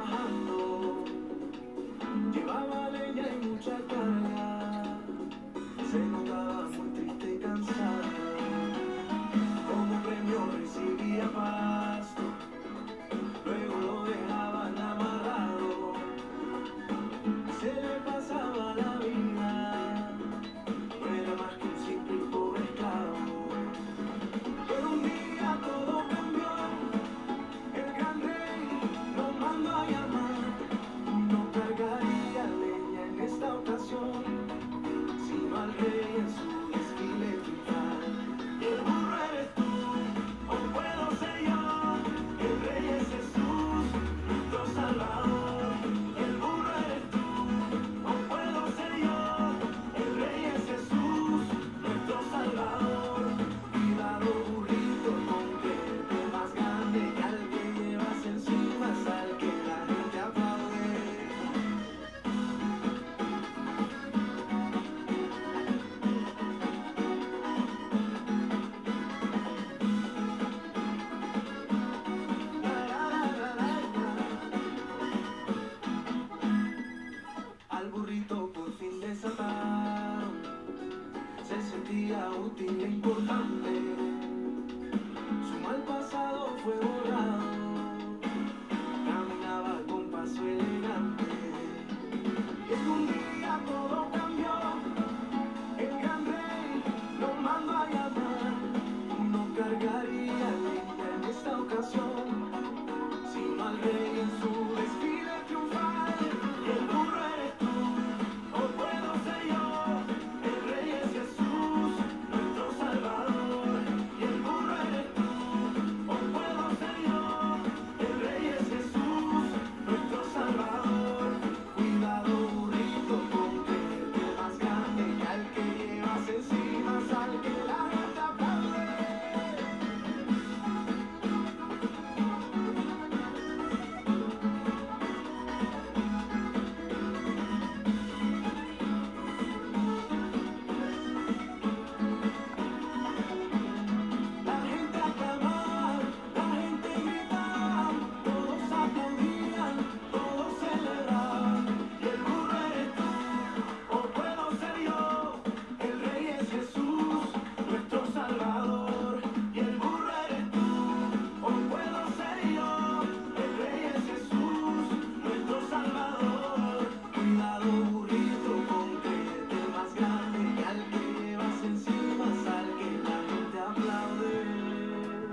trabajando, llevaba leña y mucha carga. útil e importante. Su mal pasado fue